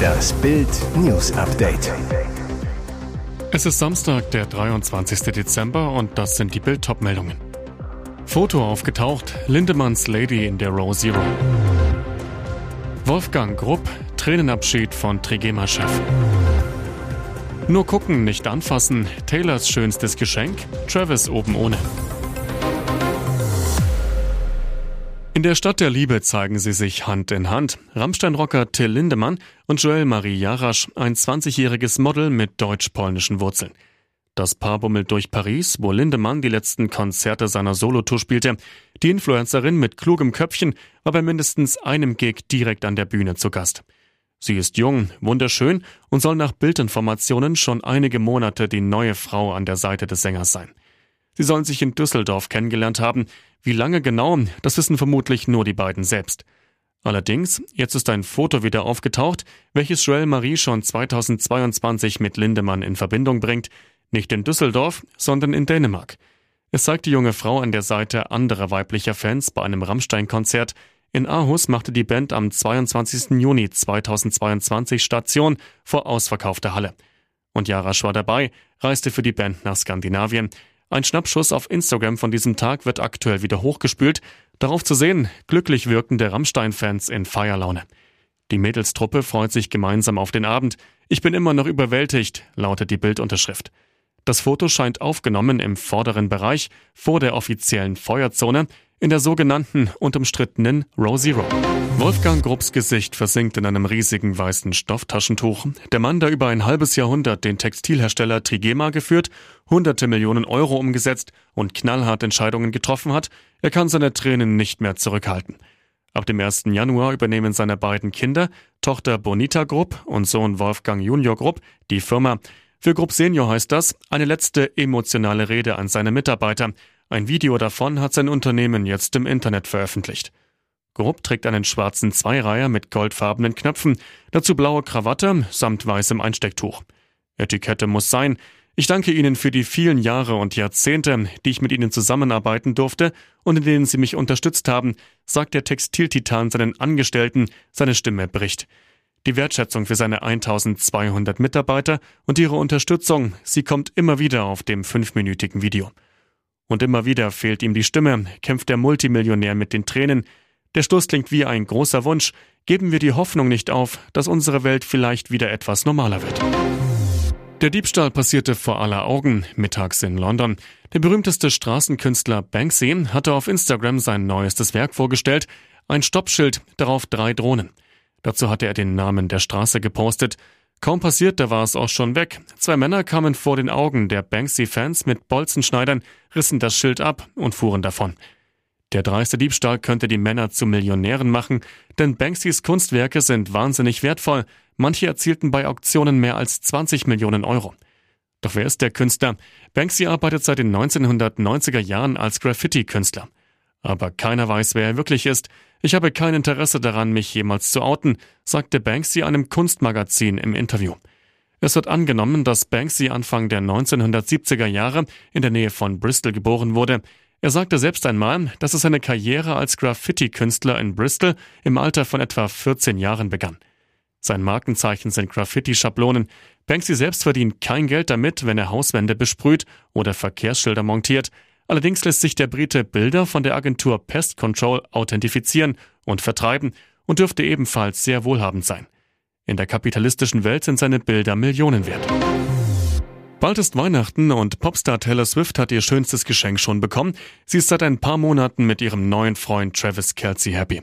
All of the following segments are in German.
Das Bild News Update. Es ist Samstag, der 23. Dezember und das sind die Bild meldungen Foto aufgetaucht, Lindemanns Lady in der Row Zero. Wolfgang Grupp, Tränenabschied von Trigema-Chef. Nur gucken, nicht anfassen, Taylors schönstes Geschenk, Travis oben ohne. In der Stadt der Liebe zeigen sie sich Hand in Hand. Rammstein-Rocker Till Lindemann und Joel Marie Jarasch, ein 20-jähriges Model mit deutsch-polnischen Wurzeln. Das Paar bummelt durch Paris, wo Lindemann die letzten Konzerte seiner Solotour spielte. Die Influencerin mit klugem Köpfchen war bei mindestens einem Gig direkt an der Bühne zu Gast. Sie ist jung, wunderschön und soll nach Bildinformationen schon einige Monate die neue Frau an der Seite des Sängers sein. Sie sollen sich in Düsseldorf kennengelernt haben. Wie lange genau, das wissen vermutlich nur die beiden selbst. Allerdings, jetzt ist ein Foto wieder aufgetaucht, welches Joel Marie schon 2022 mit Lindemann in Verbindung bringt, nicht in Düsseldorf, sondern in Dänemark. Es zeigt die junge Frau an der Seite anderer weiblicher Fans bei einem Rammstein-Konzert. In Aarhus machte die Band am 22. Juni 2022 Station vor ausverkaufter Halle. Und Jarasch war dabei, reiste für die Band nach Skandinavien. Ein Schnappschuss auf Instagram von diesem Tag wird aktuell wieder hochgespült. Darauf zu sehen, glücklich wirkende Rammstein-Fans in Feierlaune. Die Mädelstruppe freut sich gemeinsam auf den Abend. Ich bin immer noch überwältigt, lautet die Bildunterschrift. Das Foto scheint aufgenommen im vorderen Bereich vor der offiziellen Feuerzone in der sogenannten und umstrittenen Row Zero. Wolfgang Grubs Gesicht versinkt in einem riesigen weißen Stofftaschentuch. Der Mann, der über ein halbes Jahrhundert den Textilhersteller Trigema geführt, hunderte Millionen Euro umgesetzt und knallhart Entscheidungen getroffen hat, er kann seine Tränen nicht mehr zurückhalten. Ab dem 1. Januar übernehmen seine beiden Kinder, Tochter Bonita Grupp und Sohn Wolfgang Junior Grupp, die Firma. Für Grupp Senior heißt das eine letzte emotionale Rede an seine Mitarbeiter, ein Video davon hat sein Unternehmen jetzt im Internet veröffentlicht. Grupp trägt einen schwarzen Zweireiher mit goldfarbenen Knöpfen, dazu blaue Krawatte samt weißem Einstecktuch. Etikette muss sein. Ich danke Ihnen für die vielen Jahre und Jahrzehnte, die ich mit Ihnen zusammenarbeiten durfte und in denen Sie mich unterstützt haben, sagt der Textiltitan seinen Angestellten, seine Stimme bricht. Die Wertschätzung für seine 1200 Mitarbeiter und ihre Unterstützung, sie kommt immer wieder auf dem fünfminütigen Video. Und immer wieder fehlt ihm die Stimme, kämpft der Multimillionär mit den Tränen. Der Stoß klingt wie ein großer Wunsch. Geben wir die Hoffnung nicht auf, dass unsere Welt vielleicht wieder etwas normaler wird. Der Diebstahl passierte vor aller Augen, mittags in London. Der berühmteste Straßenkünstler Banksy hatte auf Instagram sein neuestes Werk vorgestellt, ein Stoppschild, darauf drei Drohnen. Dazu hatte er den Namen der Straße gepostet. Kaum passiert, da war es auch schon weg. Zwei Männer kamen vor den Augen der Banksy-Fans mit Bolzenschneidern, rissen das Schild ab und fuhren davon. Der dreiste Diebstahl könnte die Männer zu Millionären machen, denn Banksys Kunstwerke sind wahnsinnig wertvoll. Manche erzielten bei Auktionen mehr als 20 Millionen Euro. Doch wer ist der Künstler? Banksy arbeitet seit den 1990er Jahren als Graffiti-Künstler. Aber keiner weiß, wer er wirklich ist. Ich habe kein Interesse daran, mich jemals zu outen, sagte Banksy einem Kunstmagazin im Interview. Es wird angenommen, dass Banksy Anfang der 1970er Jahre in der Nähe von Bristol geboren wurde. Er sagte selbst einmal, dass es seine Karriere als Graffiti-Künstler in Bristol im Alter von etwa 14 Jahren begann. Sein Markenzeichen sind Graffiti-Schablonen. Banksy selbst verdient kein Geld damit, wenn er Hauswände besprüht oder Verkehrsschilder montiert. Allerdings lässt sich der Brite Bilder von der Agentur Pest Control authentifizieren und vertreiben und dürfte ebenfalls sehr wohlhabend sein. In der kapitalistischen Welt sind seine Bilder Millionen wert. Bald ist Weihnachten und Popstar Taylor Swift hat ihr schönstes Geschenk schon bekommen. Sie ist seit ein paar Monaten mit ihrem neuen Freund Travis Kelsey happy.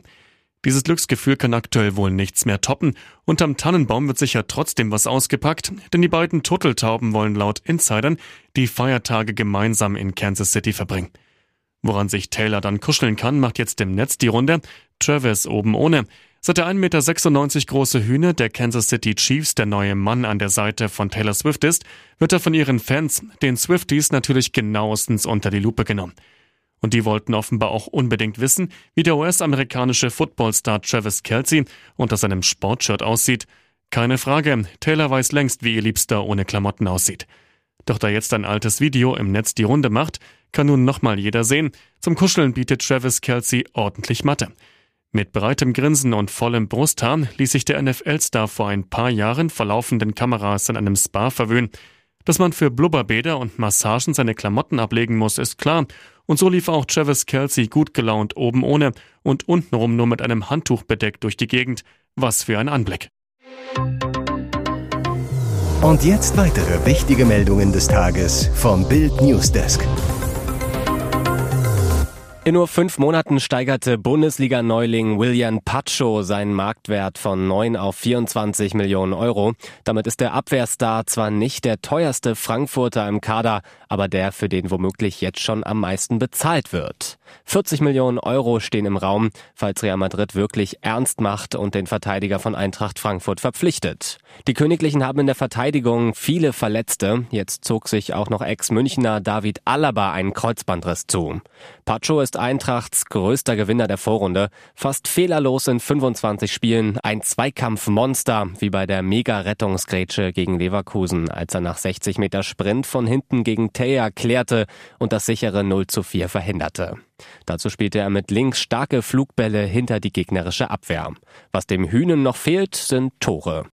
Dieses Glücksgefühl kann aktuell wohl nichts mehr toppen. Unterm Tannenbaum wird sicher trotzdem was ausgepackt, denn die beiden Turteltauben wollen laut Insidern die Feiertage gemeinsam in Kansas City verbringen. Woran sich Taylor dann kuscheln kann, macht jetzt im Netz die Runde. Travis oben ohne. Seit der 1,96 Meter große Hühne der Kansas City Chiefs der neue Mann an der Seite von Taylor Swift ist, wird er von ihren Fans, den Swifties, natürlich genauestens unter die Lupe genommen. Und die wollten offenbar auch unbedingt wissen, wie der US-amerikanische Footballstar Travis Kelsey unter seinem Sportshirt aussieht. Keine Frage, Taylor weiß längst, wie ihr Liebster ohne Klamotten aussieht. Doch da jetzt ein altes Video im Netz die Runde macht, kann nun nochmal jeder sehen. Zum Kuscheln bietet Travis Kelsey ordentlich Matte. Mit breitem Grinsen und vollem Brusthaar ließ sich der NFL-Star vor ein paar Jahren vor laufenden Kameras in einem Spa verwöhnen. Dass man für Blubberbäder und Massagen seine Klamotten ablegen muss, ist klar. Und so lief auch Travis Kelsey gut gelaunt oben ohne und untenrum nur mit einem Handtuch bedeckt durch die Gegend. Was für ein Anblick. Und jetzt weitere wichtige Meldungen des Tages vom Bild Newsdesk. In nur fünf Monaten steigerte Bundesliga-Neuling William Pacho seinen Marktwert von 9 auf 24 Millionen Euro. Damit ist der Abwehrstar zwar nicht der teuerste Frankfurter im Kader, aber der, für den womöglich jetzt schon am meisten bezahlt wird. 40 Millionen Euro stehen im Raum, falls Real Madrid wirklich ernst macht und den Verteidiger von Eintracht Frankfurt verpflichtet. Die Königlichen haben in der Verteidigung viele Verletzte. Jetzt zog sich auch noch Ex-Münchner David Alaba einen Kreuzbandriss zu. Pacho ist Eintrachts größter Gewinner der Vorrunde. Fast fehlerlos in 25 Spielen. Ein Zweikampfmonster, wie bei der Mega-Rettungsgrätsche gegen Leverkusen, als er nach 60 Meter Sprint von hinten gegen Teja klärte und das sichere 0 zu 4 verhinderte. Dazu spielte er mit links starke Flugbälle hinter die gegnerische Abwehr. Was dem Hühnen noch fehlt, sind Tore.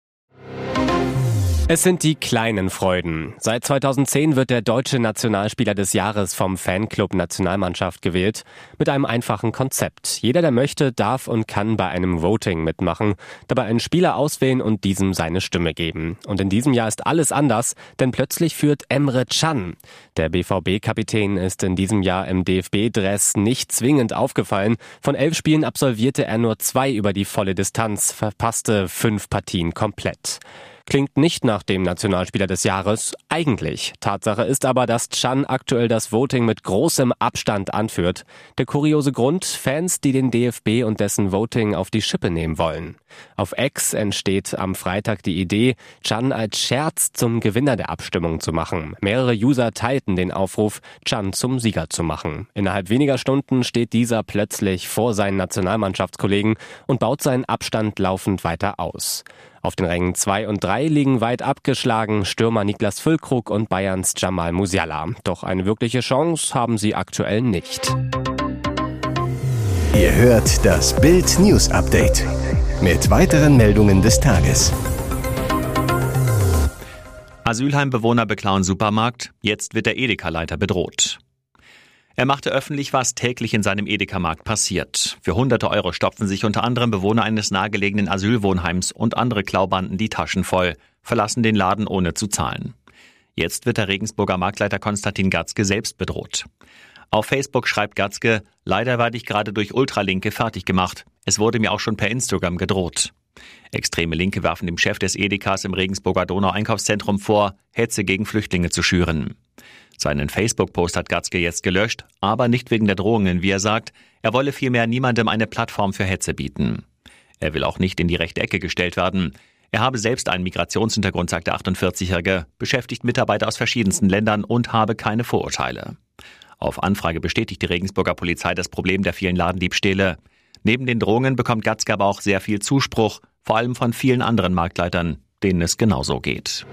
Es sind die kleinen Freuden. Seit 2010 wird der deutsche Nationalspieler des Jahres vom Fanclub Nationalmannschaft gewählt. Mit einem einfachen Konzept. Jeder, der möchte, darf und kann bei einem Voting mitmachen, dabei einen Spieler auswählen und diesem seine Stimme geben. Und in diesem Jahr ist alles anders, denn plötzlich führt Emre Can. Der BVB-Kapitän ist in diesem Jahr im DFB-Dress nicht zwingend aufgefallen. Von elf Spielen absolvierte er nur zwei über die volle Distanz, verpasste fünf Partien komplett. Klingt nicht nach dem Nationalspieler des Jahres, eigentlich. Tatsache ist aber, dass Chan aktuell das Voting mit großem Abstand anführt. Der kuriose Grund, Fans, die den DFB und dessen Voting auf die Schippe nehmen wollen. Auf X entsteht am Freitag die Idee, Chan als Scherz zum Gewinner der Abstimmung zu machen. Mehrere User teilten den Aufruf, Chan zum Sieger zu machen. Innerhalb weniger Stunden steht dieser plötzlich vor seinen Nationalmannschaftskollegen und baut seinen Abstand laufend weiter aus. Auf den Rängen 2 und 3 liegen weit abgeschlagen Stürmer Niklas Füllkrug und Bayerns Jamal Musiala. Doch eine wirkliche Chance haben sie aktuell nicht. Ihr hört das Bild News Update mit weiteren Meldungen des Tages. Asylheimbewohner beklauen Supermarkt, jetzt wird der Edeka-Leiter bedroht. Er machte öffentlich, was täglich in seinem Edeka-Markt passiert. Für hunderte Euro stopfen sich unter anderem Bewohner eines nahegelegenen Asylwohnheims und andere Klaubanden die Taschen voll, verlassen den Laden ohne zu zahlen. Jetzt wird der Regensburger Marktleiter Konstantin Gatzke selbst bedroht. Auf Facebook schreibt Gatzke, leider werde ich gerade durch Ultralinke fertig gemacht. Es wurde mir auch schon per Instagram gedroht. Extreme Linke werfen dem Chef des Edekas im Regensburger Donau-Einkaufszentrum vor, Hetze gegen Flüchtlinge zu schüren. Seinen Facebook-Post hat Gatzke jetzt gelöscht, aber nicht wegen der Drohungen, wie er sagt. Er wolle vielmehr niemandem eine Plattform für Hetze bieten. Er will auch nicht in die rechte Ecke gestellt werden. Er habe selbst einen Migrationshintergrund, sagt der 48-Jährige, beschäftigt Mitarbeiter aus verschiedensten Ländern und habe keine Vorurteile. Auf Anfrage bestätigt die Regensburger Polizei das Problem der vielen Ladendiebstähle. Neben den Drohungen bekommt Gatzke aber auch sehr viel Zuspruch, vor allem von vielen anderen Marktleitern, denen es genauso geht.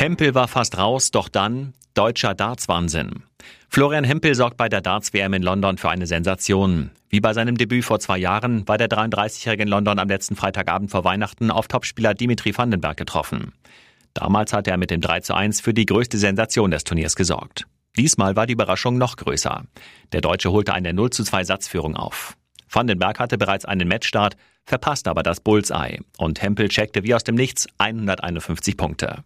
Hempel war fast raus, doch dann deutscher Darts-Wahnsinn. Florian Hempel sorgt bei der Darts-WM in London für eine Sensation. Wie bei seinem Debüt vor zwei Jahren war der 33-Jährige in London am letzten Freitagabend vor Weihnachten auf Topspieler Dimitri Vandenberg getroffen. Damals hatte er mit dem 3 zu 1 für die größte Sensation des Turniers gesorgt. Diesmal war die Überraschung noch größer. Der Deutsche holte eine 0 zu 2 Satzführung auf. Vandenberg hatte bereits einen Matchstart, verpasste aber das Bullseye und Hempel checkte wie aus dem Nichts 151 Punkte.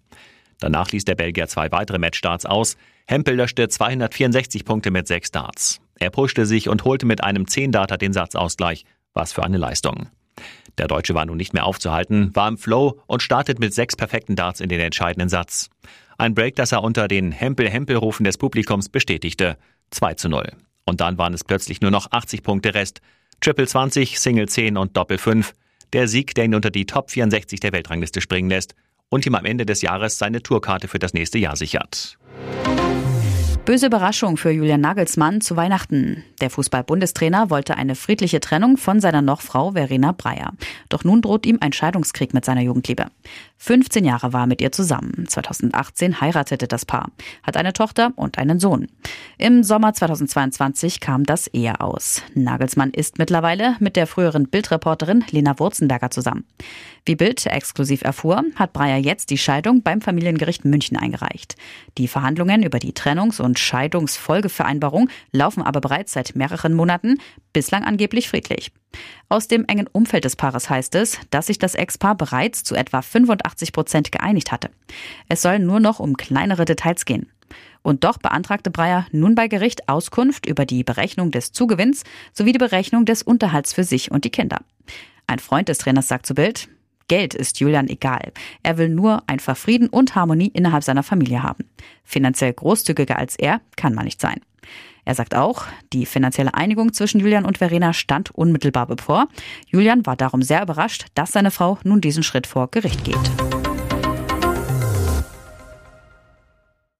Danach ließ der Belgier zwei weitere Matchstarts aus. Hempel löschte 264 Punkte mit sechs Darts. Er pushte sich und holte mit einem 10-Darter den Satzausgleich. Was für eine Leistung. Der Deutsche war nun nicht mehr aufzuhalten, war im Flow und startet mit sechs perfekten Darts in den entscheidenden Satz. Ein Break, das er unter den Hempel-Hempel-Rufen des Publikums bestätigte. 2 zu 0. Und dann waren es plötzlich nur noch 80 Punkte Rest. Triple 20, Single 10 und Doppel 5. Der Sieg, der ihn unter die Top 64 der Weltrangliste springen lässt und ihm am Ende des Jahres seine Tourkarte für das nächste Jahr sichert. Böse Überraschung für Julian Nagelsmann zu Weihnachten. Der Fußball-Bundestrainer wollte eine friedliche Trennung von seiner Nochfrau Verena Breyer. Doch nun droht ihm ein Scheidungskrieg mit seiner Jugendliebe. 15 Jahre war er mit ihr zusammen. 2018 heiratete das Paar, hat eine Tochter und einen Sohn. Im Sommer 2022 kam das Ehe aus. Nagelsmann ist mittlerweile mit der früheren Bildreporterin Lena Wurzenberger zusammen. Wie Bild exklusiv erfuhr, hat Breyer jetzt die Scheidung beim Familiengericht München eingereicht. Die Verhandlungen über die Trennungs- und Scheidungsfolgevereinbarung laufen aber bereits seit mehreren Monaten, bislang angeblich friedlich. Aus dem engen Umfeld des Paares heißt es, dass sich das Ex-Paar bereits zu etwa 85 Prozent geeinigt hatte. Es soll nur noch um kleinere Details gehen. Und doch beantragte Breyer nun bei Gericht Auskunft über die Berechnung des Zugewinns sowie die Berechnung des Unterhalts für sich und die Kinder. Ein Freund des Trainers sagt zu Bild, Geld ist Julian egal. Er will nur einfach Frieden und Harmonie innerhalb seiner Familie haben. Finanziell großzügiger als er kann man nicht sein. Er sagt auch, die finanzielle Einigung zwischen Julian und Verena stand unmittelbar bevor. Julian war darum sehr überrascht, dass seine Frau nun diesen Schritt vor Gericht geht.